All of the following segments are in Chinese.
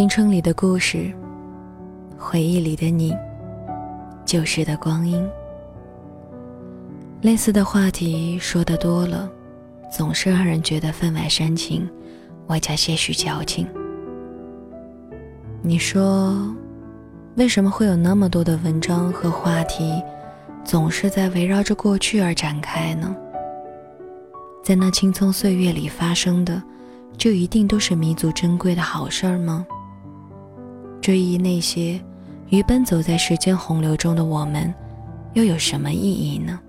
青春里的故事，回忆里的你，旧时的光阴。类似的话题说的多了，总是让人觉得分外煽情，外加些许矫情。你说，为什么会有那么多的文章和话题，总是在围绕着过去而展开呢？在那青葱岁月里发生的，就一定都是弥足珍贵的好事儿吗？追忆那些与奔走在时间洪流中的我们，又有什么意义呢？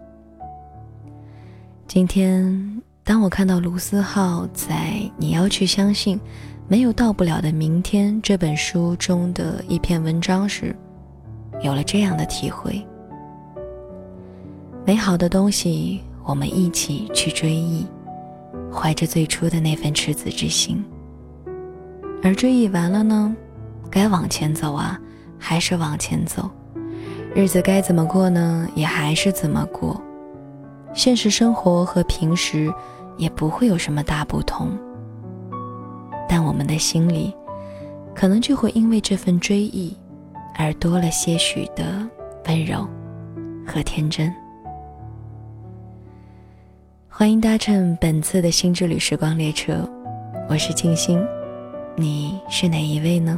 今天，当我看到卢思浩在《你要去相信没有到不了的明天》这本书中的一篇文章时，有了这样的体会：美好的东西，我们一起去追忆，怀着最初的那份赤子之心。而追忆完了呢？该往前走啊，还是往前走；日子该怎么过呢？也还是怎么过。现实生活和平时也不会有什么大不同，但我们的心里，可能就会因为这份追忆，而多了些许的温柔和天真。欢迎搭乘本次的新之旅时光列车，我是静心，你是哪一位呢？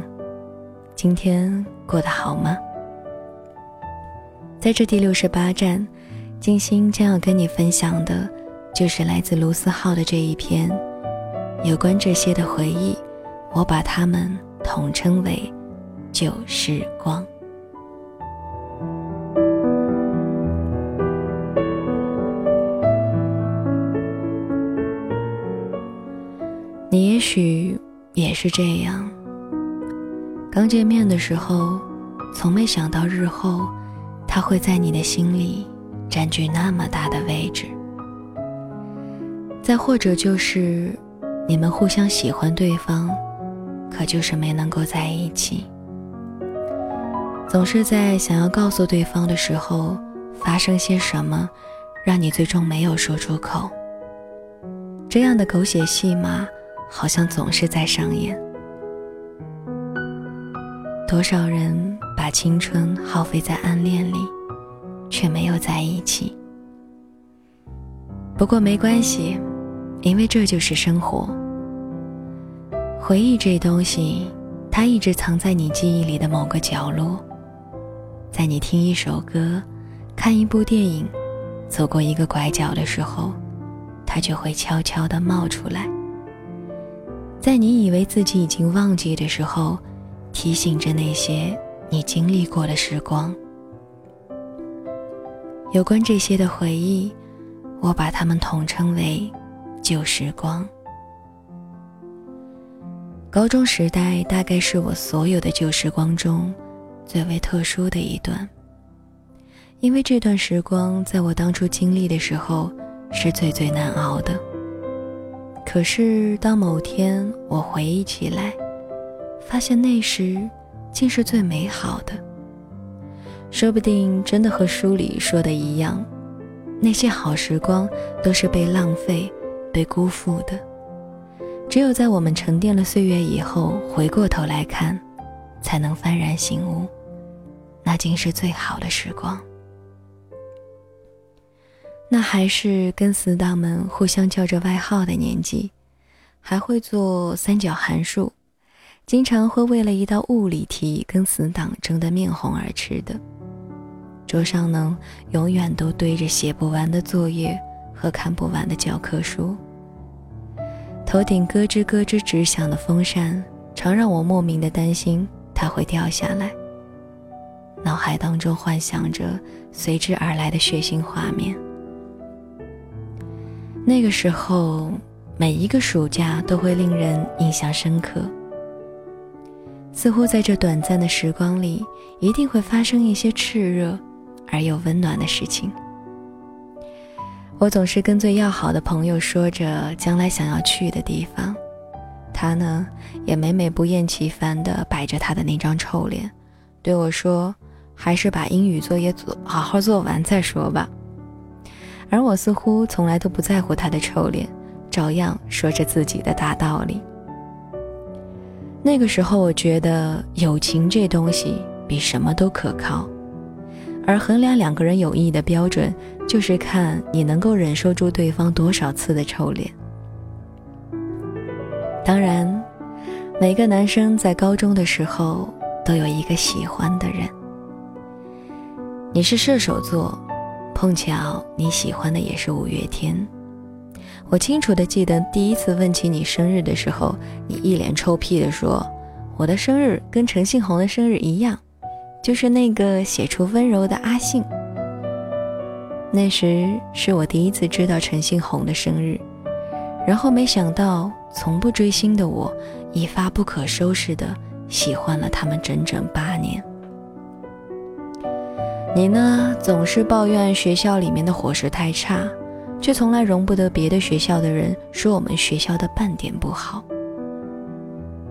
今天过得好吗？在这第六十八站，静心将要跟你分享的，就是来自卢思浩的这一篇有关这些的回忆。我把它们统称为旧时光。你也许也是这样。刚见面的时候，从没想到日后，他会在你的心里占据那么大的位置。再或者就是，你们互相喜欢对方，可就是没能够在一起。总是在想要告诉对方的时候，发生些什么，让你最终没有说出口。这样的狗血戏码，好像总是在上演。多少人把青春耗费在暗恋里，却没有在一起。不过没关系，因为这就是生活。回忆这东西，它一直藏在你记忆里的某个角落。在你听一首歌、看一部电影、走过一个拐角的时候，它就会悄悄地冒出来。在你以为自己已经忘记的时候。提醒着那些你经历过的时光。有关这些的回忆，我把它们统称为旧时光。高中时代大概是我所有的旧时光中最为特殊的一段，因为这段时光在我当初经历的时候是最最难熬的。可是当某天我回忆起来，发现那时，竟是最美好的。说不定真的和书里说的一样，那些好时光都是被浪费、被辜负的。只有在我们沉淀了岁月以后，回过头来看，才能幡然醒悟，那竟是最好的时光。那还是跟死党们互相叫着外号的年纪，还会做三角函数。经常会为了一道物理题跟死党争得面红耳赤的，桌上呢永远都堆着写不完的作业和看不完的教科书。头顶咯吱咯吱直响的风扇，常让我莫名的担心它会掉下来。脑海当中幻想着随之而来的血腥画面。那个时候，每一个暑假都会令人印象深刻。似乎在这短暂的时光里，一定会发生一些炽热而又温暖的事情。我总是跟最要好的朋友说着将来想要去的地方，他呢也每每不厌其烦地摆着他的那张臭脸，对我说：“还是把英语作业做好好做完再说吧。”而我似乎从来都不在乎他的臭脸，照样说着自己的大道理。那个时候，我觉得友情这东西比什么都可靠，而衡量两个人友谊的标准，就是看你能够忍受住对方多少次的臭脸。当然，每个男生在高中的时候都有一个喜欢的人。你是射手座，碰巧你喜欢的也是五月天。我清楚的记得第一次问起你生日的时候，你一脸臭屁的说：“我的生日跟陈信宏的生日一样，就是那个写出温柔的阿信。”那时是我第一次知道陈信宏的生日，然后没想到从不追星的我，一发不可收拾的喜欢了他们整整八年。你呢，总是抱怨学校里面的伙食太差。却从来容不得别的学校的人说我们学校的半点不好。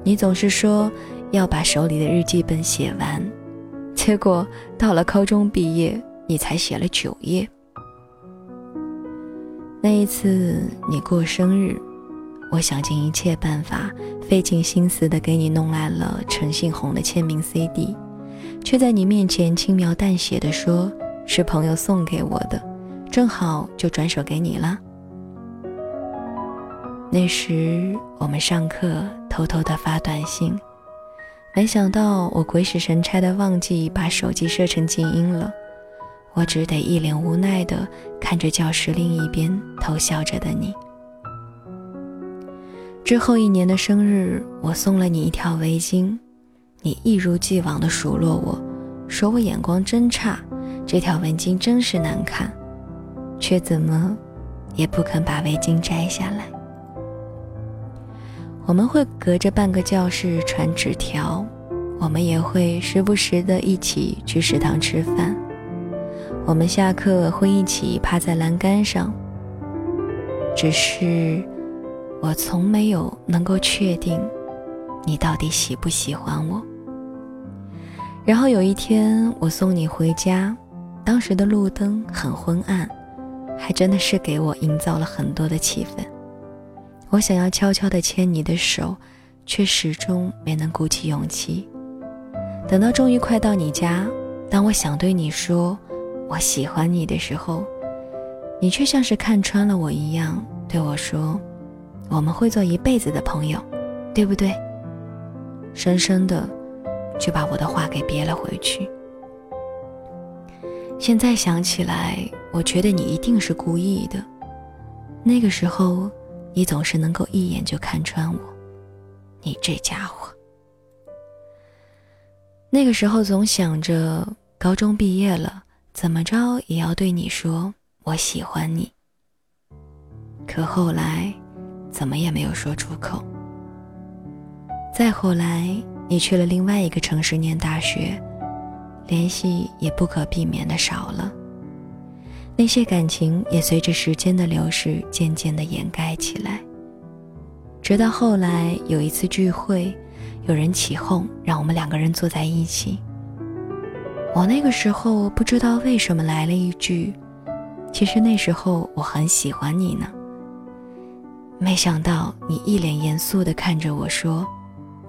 你总是说要把手里的日记本写完，结果到了高中毕业，你才写了九页。那一次你过生日，我想尽一切办法，费尽心思的给你弄来了陈信宏的签名 CD，却在你面前轻描淡写的说是朋友送给我的。正好就转手给你了。那时我们上课偷偷的发短信，没想到我鬼使神差的忘记把手机设成静音了，我只得一脸无奈的看着教室另一边偷笑着的你。之后一年的生日，我送了你一条围巾，你一如既往的数落我，说我眼光真差，这条围巾真是难看。却怎么也不肯把围巾摘下来。我们会隔着半个教室传纸条，我们也会时不时的一起去食堂吃饭。我们下课会一起趴在栏杆上。只是我从没有能够确定你到底喜不喜欢我。然后有一天我送你回家，当时的路灯很昏暗。还真的是给我营造了很多的气氛。我想要悄悄地牵你的手，却始终没能鼓起勇气。等到终于快到你家，当我想对你说我喜欢你的时候，你却像是看穿了我一样对我说：“我们会做一辈子的朋友，对不对？”深深的就把我的话给憋了回去。现在想起来，我觉得你一定是故意的。那个时候，你总是能够一眼就看穿我。你这家伙，那个时候总想着高中毕业了，怎么着也要对你说我喜欢你。可后来，怎么也没有说出口。再后来，你去了另外一个城市念大学。联系也不可避免的少了，那些感情也随着时间的流逝渐渐的掩盖起来。直到后来有一次聚会，有人起哄让我们两个人坐在一起。我那个时候不知道为什么来了一句：“其实那时候我很喜欢你呢。”没想到你一脸严肃的看着我说：“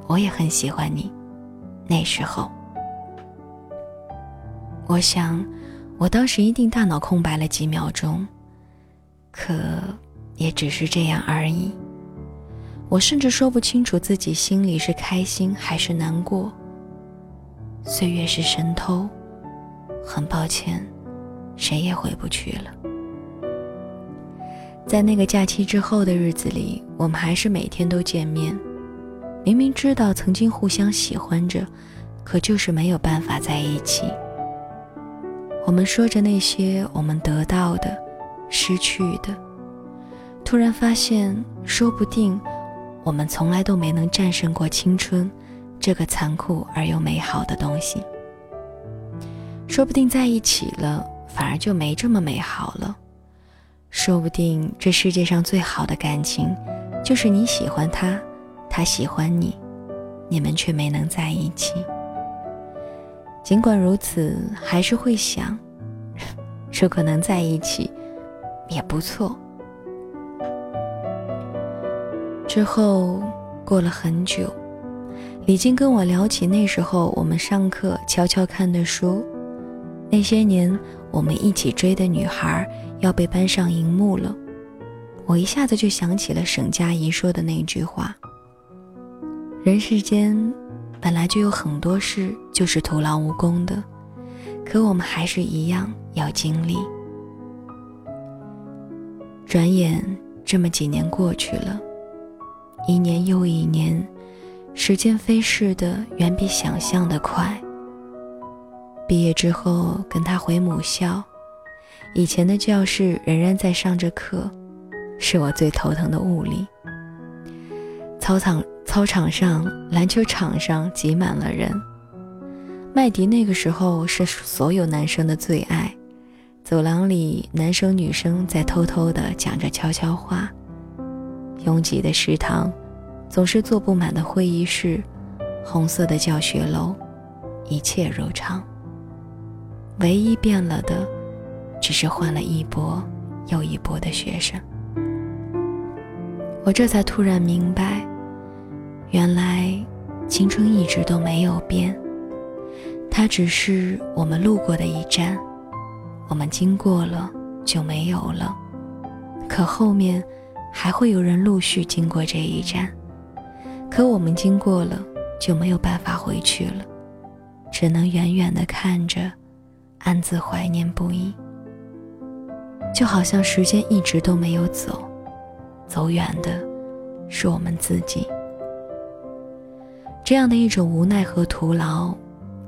我也很喜欢你。”那时候。我想，我当时一定大脑空白了几秒钟，可也只是这样而已。我甚至说不清楚自己心里是开心还是难过。岁月是神偷，很抱歉，谁也回不去了。在那个假期之后的日子里，我们还是每天都见面。明明知道曾经互相喜欢着，可就是没有办法在一起。我们说着那些我们得到的、失去的，突然发现，说不定我们从来都没能战胜过青春这个残酷而又美好的东西。说不定在一起了，反而就没这么美好了。说不定这世界上最好的感情，就是你喜欢他，他喜欢你，你们却没能在一起。尽管如此，还是会想，如果能在一起，也不错。之后过了很久，李晶跟我聊起那时候我们上课悄悄看的书，那些年我们一起追的女孩要被搬上荧幕了，我一下子就想起了沈佳宜说的那句话：“人世间本来就有很多事就是徒劳无功的，可我们还是一样要经历。”转眼这么几年过去了，一年又一年。时间飞逝的远比想象的快。毕业之后跟他回母校，以前的教室仍然在上着课，是我最头疼的物理。操场操场上，篮球场上挤满了人。麦迪那个时候是所有男生的最爱，走廊里男生女生在偷偷的讲着悄悄话。拥挤的食堂。总是坐不满的会议室，红色的教学楼，一切如常。唯一变了的，只是换了一波又一波的学生。我这才突然明白，原来青春一直都没有变，它只是我们路过的一站，我们经过了就没有了，可后面还会有人陆续经过这一站。可我们经过了，就没有办法回去了，只能远远的看着，暗自怀念不已。就好像时间一直都没有走，走远的是我们自己。这样的一种无奈和徒劳，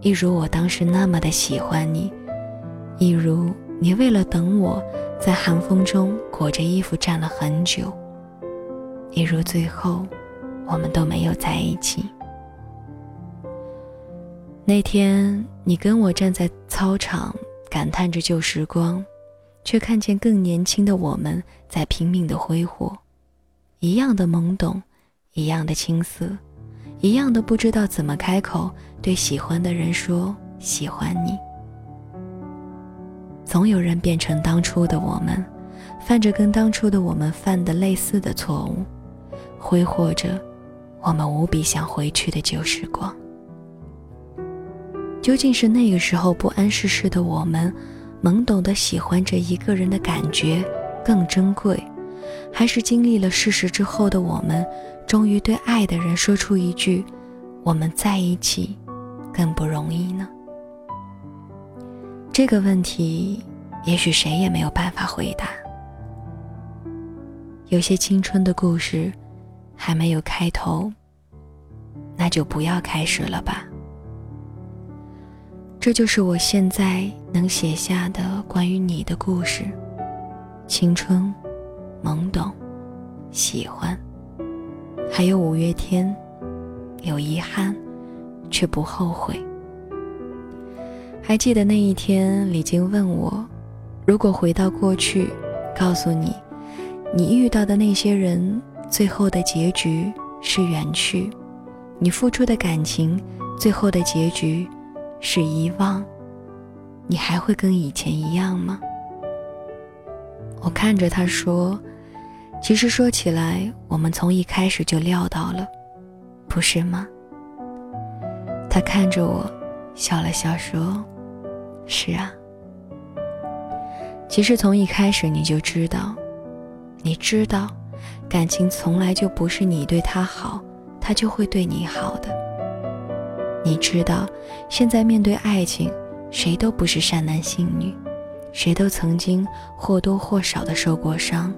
一如我当时那么的喜欢你，一如你为了等我在寒风中裹着衣服站了很久，一如最后。我们都没有在一起。那天，你跟我站在操场，感叹着旧时光，却看见更年轻的我们在拼命的挥霍，一样的懵懂，一样的青涩，一样的不知道怎么开口对喜欢的人说喜欢你。总有人变成当初的我们，犯着跟当初的我们犯的类似的错误，挥霍着。我们无比想回去的旧时光，究竟是那个时候不谙世事的我们，懵懂的喜欢着一个人的感觉更珍贵，还是经历了世事之后的我们，终于对爱的人说出一句“我们在一起更不容易呢？”这个问题，也许谁也没有办法回答。有些青春的故事。还没有开头，那就不要开始了吧。这就是我现在能写下的关于你的故事：青春、懵懂、喜欢，还有五月天，有遗憾，却不后悔。还记得那一天，李晶问我：“如果回到过去，告诉你，你遇到的那些人。”最后的结局是远去，你付出的感情，最后的结局是遗忘，你还会跟以前一样吗？我看着他说：“其实说起来，我们从一开始就料到了，不是吗？”他看着我，笑了笑说：“是啊，其实从一开始你就知道，你知道。”感情从来就不是你对他好，他就会对你好的。你知道，现在面对爱情，谁都不是善男信女，谁都曾经或多或少的受过伤，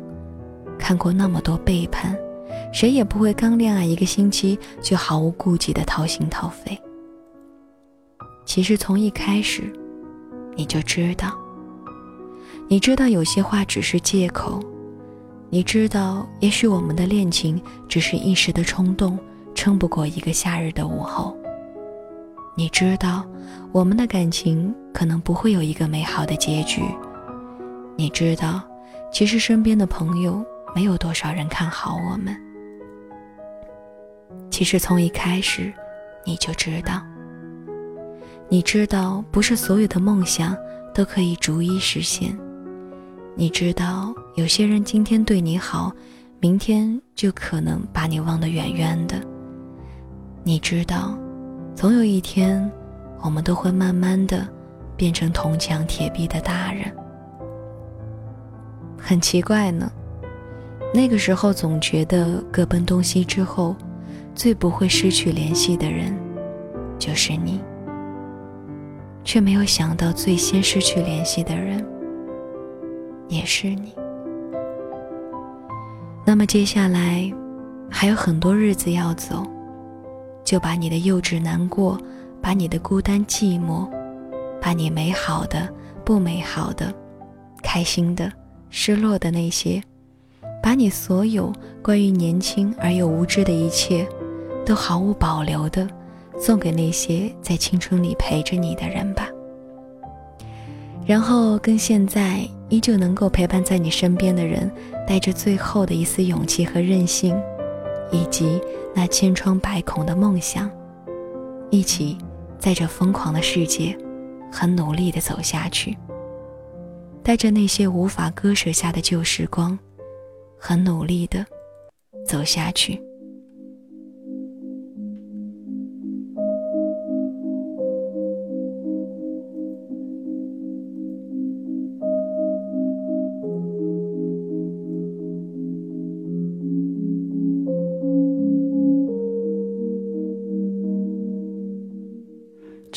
看过那么多背叛，谁也不会刚恋爱一个星期就毫无顾忌的掏心掏肺。其实从一开始，你就知道，你知道有些话只是借口。你知道，也许我们的恋情只是一时的冲动，撑不过一个夏日的午后。你知道，我们的感情可能不会有一个美好的结局。你知道，其实身边的朋友没有多少人看好我们。其实从一开始，你就知道。你知道，不是所有的梦想都可以逐一实现。你知道，有些人今天对你好，明天就可能把你忘得远远的。你知道，总有一天，我们都会慢慢的变成铜墙铁壁的大人。很奇怪呢，那个时候总觉得各奔东西之后，最不会失去联系的人，就是你。却没有想到，最先失去联系的人，也是你。那么接下来，还有很多日子要走，就把你的幼稚难过，把你的孤单寂寞，把你美好的、不美好的、开心的、失落的那些，把你所有关于年轻而又无知的一切，都毫无保留的送给那些在青春里陪着你的人吧。然后跟现在依旧能够陪伴在你身边的人。带着最后的一丝勇气和韧性，以及那千疮百孔的梦想，一起在这疯狂的世界，很努力的走下去。带着那些无法割舍下的旧时光，很努力的走下去。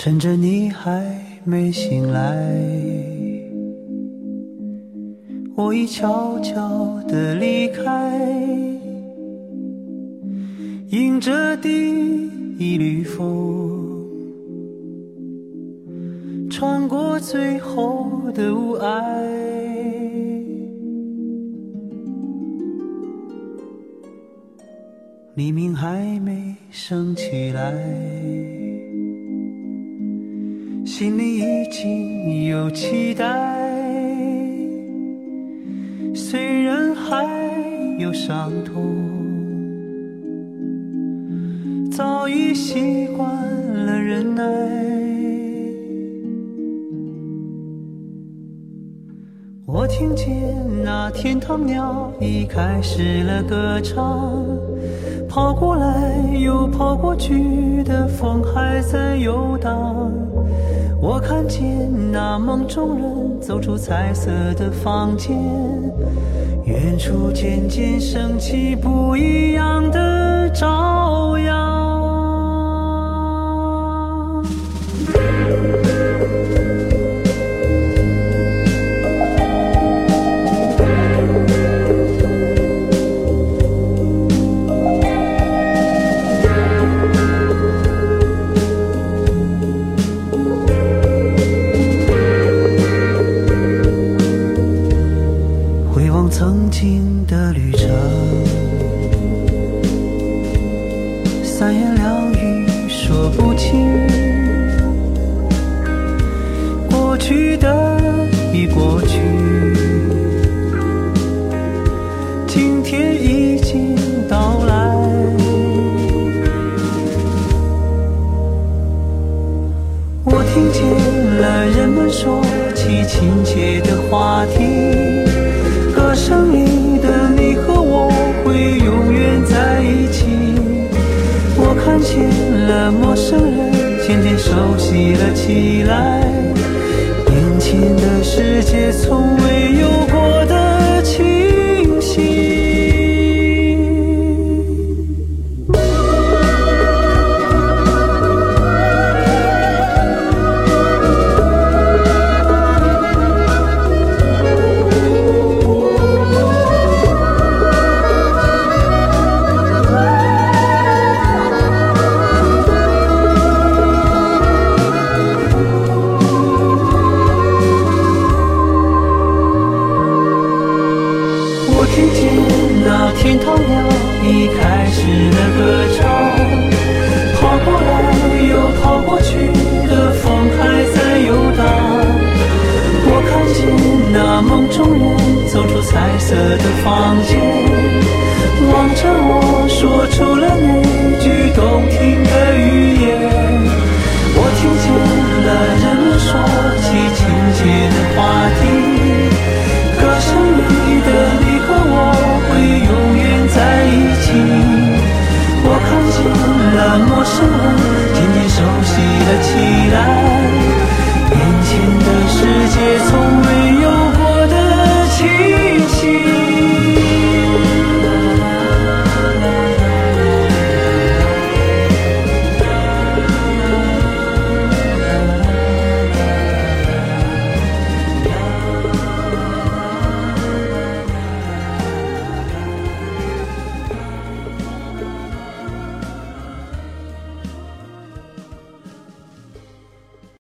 趁着你还没醒来，我已悄悄地离开，迎着第一缕风，穿过最后的雾霭。黎明还没升起来。心里已经有期待，伤痛，早已习惯了忍耐。我听见那天堂鸟已开始了歌唱，跑过来又跑过去的风还在游荡。我看见那梦中人走出彩色的房间，远处渐渐升起不一样的朝阳。的陌生人渐渐熟悉了起来，眼前的世界从未有